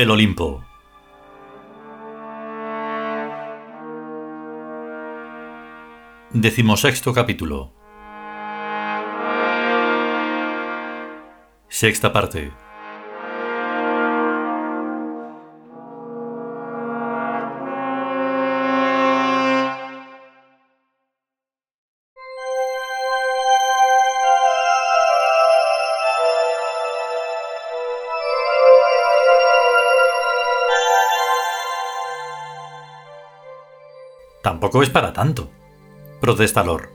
El Olimpo. Decimosexto capítulo. Sexta parte. Tampoco es para tanto, protesta Lor.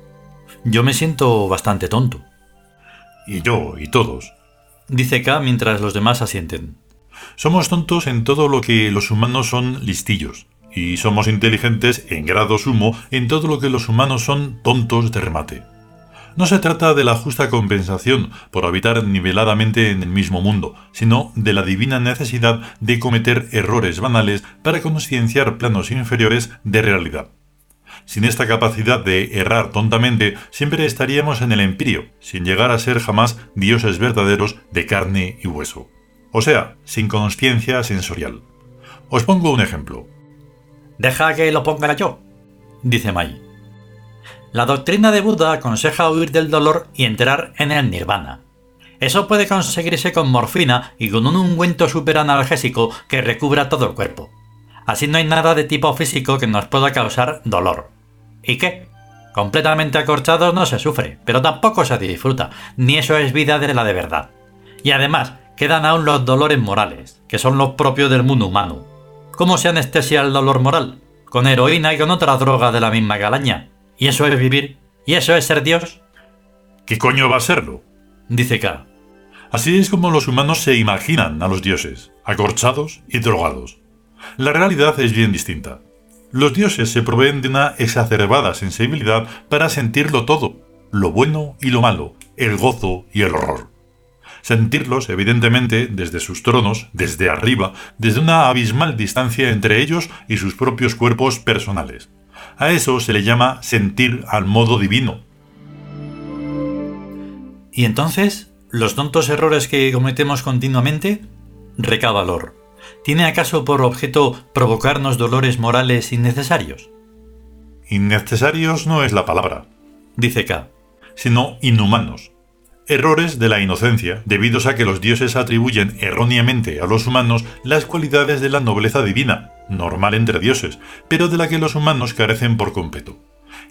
Yo me siento bastante tonto. Y yo, y todos. Dice K mientras los demás asienten. Somos tontos en todo lo que los humanos son listillos, y somos inteligentes en grado sumo en todo lo que los humanos son tontos de remate. No se trata de la justa compensación por habitar niveladamente en el mismo mundo, sino de la divina necesidad de cometer errores banales para concienciar planos inferiores de realidad. Sin esta capacidad de errar tontamente, siempre estaríamos en el empirio, sin llegar a ser jamás dioses verdaderos de carne y hueso. O sea, sin conciencia sensorial. Os pongo un ejemplo. Deja que lo ponga yo, dice Mai. La doctrina de Buda aconseja huir del dolor y entrar en el nirvana. Eso puede conseguirse con morfina y con un ungüento superanalgésico que recubra todo el cuerpo. Así no hay nada de tipo físico que nos pueda causar dolor. ¿Y qué? Completamente acorchados no se sufre, pero tampoco se disfruta, ni eso es vida de la de verdad. Y además, quedan aún los dolores morales, que son los propios del mundo humano. ¿Cómo se anestesia el dolor moral? Con heroína y con otra droga de la misma galaña. ¿Y eso es vivir? ¿Y eso es ser Dios? ¿Qué coño va a serlo? Dice K. Así es como los humanos se imaginan a los dioses, acorchados y drogados. La realidad es bien distinta. Los dioses se proveen de una exacerbada sensibilidad para sentirlo todo, lo bueno y lo malo, el gozo y el horror. Sentirlos, evidentemente, desde sus tronos, desde arriba, desde una abismal distancia entre ellos y sus propios cuerpos personales. A eso se le llama sentir al modo divino. ¿Y entonces, los tontos errores que cometemos continuamente? Recaba Lor. ¿Tiene acaso por objeto provocarnos dolores morales innecesarios? Innecesarios no es la palabra, dice K, sino inhumanos. Errores de la inocencia, debidos a que los dioses atribuyen erróneamente a los humanos las cualidades de la nobleza divina, normal entre dioses, pero de la que los humanos carecen por completo.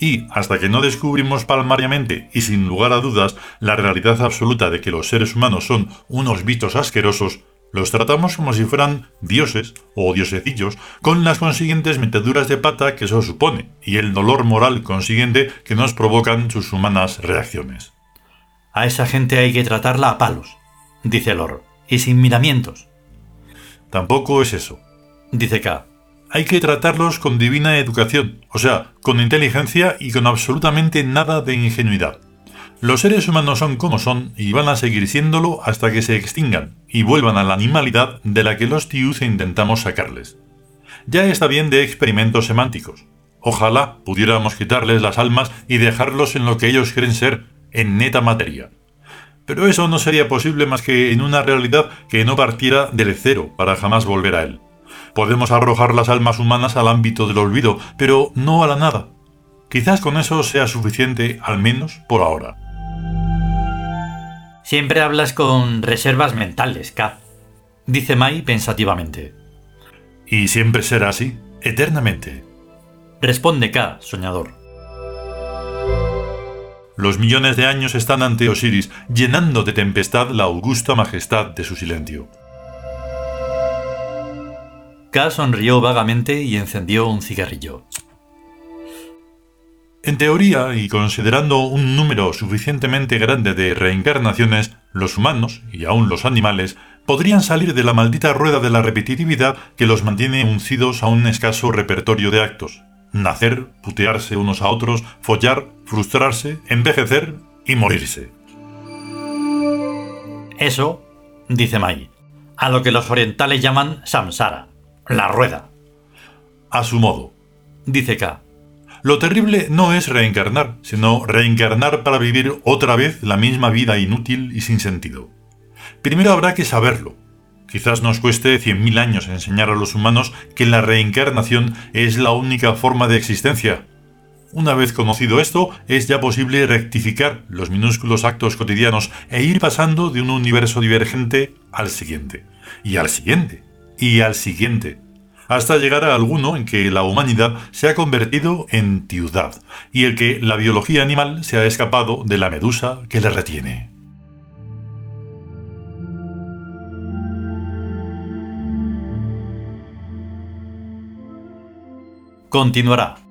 Y, hasta que no descubrimos palmariamente y sin lugar a dudas la realidad absoluta de que los seres humanos son unos bichos asquerosos, los tratamos como si fueran dioses o diosecillos, con las consiguientes meteduras de pata que eso supone, y el dolor moral consiguiente que nos provocan sus humanas reacciones. A esa gente hay que tratarla a palos, dice Lor, y sin miramientos. Tampoco es eso, dice K. Hay que tratarlos con divina educación, o sea, con inteligencia y con absolutamente nada de ingenuidad. Los seres humanos son como son y van a seguir siéndolo hasta que se extingan y vuelvan a la animalidad de la que los tius intentamos sacarles. Ya está bien de experimentos semánticos. Ojalá pudiéramos quitarles las almas y dejarlos en lo que ellos creen ser, en neta materia. Pero eso no sería posible más que en una realidad que no partiera del cero para jamás volver a él. Podemos arrojar las almas humanas al ámbito del olvido, pero no a la nada. Quizás con eso sea suficiente, al menos por ahora. Siempre hablas con reservas mentales, K. Dice Mai pensativamente. Y siempre será así, eternamente. Responde K, soñador. Los millones de años están ante Osiris, llenando de tempestad la augusta majestad de su silencio. K sonrió vagamente y encendió un cigarrillo. En teoría, y considerando un número suficientemente grande de reencarnaciones, los humanos, y aún los animales, podrían salir de la maldita rueda de la repetitividad que los mantiene uncidos a un escaso repertorio de actos, nacer, putearse unos a otros, follar, frustrarse, envejecer y morirse. Eso, dice Mai, a lo que los orientales llaman samsara, la rueda. A su modo, dice K. Lo terrible no es reencarnar, sino reencarnar para vivir otra vez la misma vida inútil y sin sentido. Primero habrá que saberlo, Quizás nos cueste 100.000 años enseñar a los humanos que la reencarnación es la única forma de existencia. Una vez conocido esto, es ya posible rectificar los minúsculos actos cotidianos e ir pasando de un universo divergente al siguiente, y al siguiente, y al siguiente, hasta llegar a alguno en que la humanidad se ha convertido en ciudad, y el que la biología animal se ha escapado de la medusa que le retiene. continuará.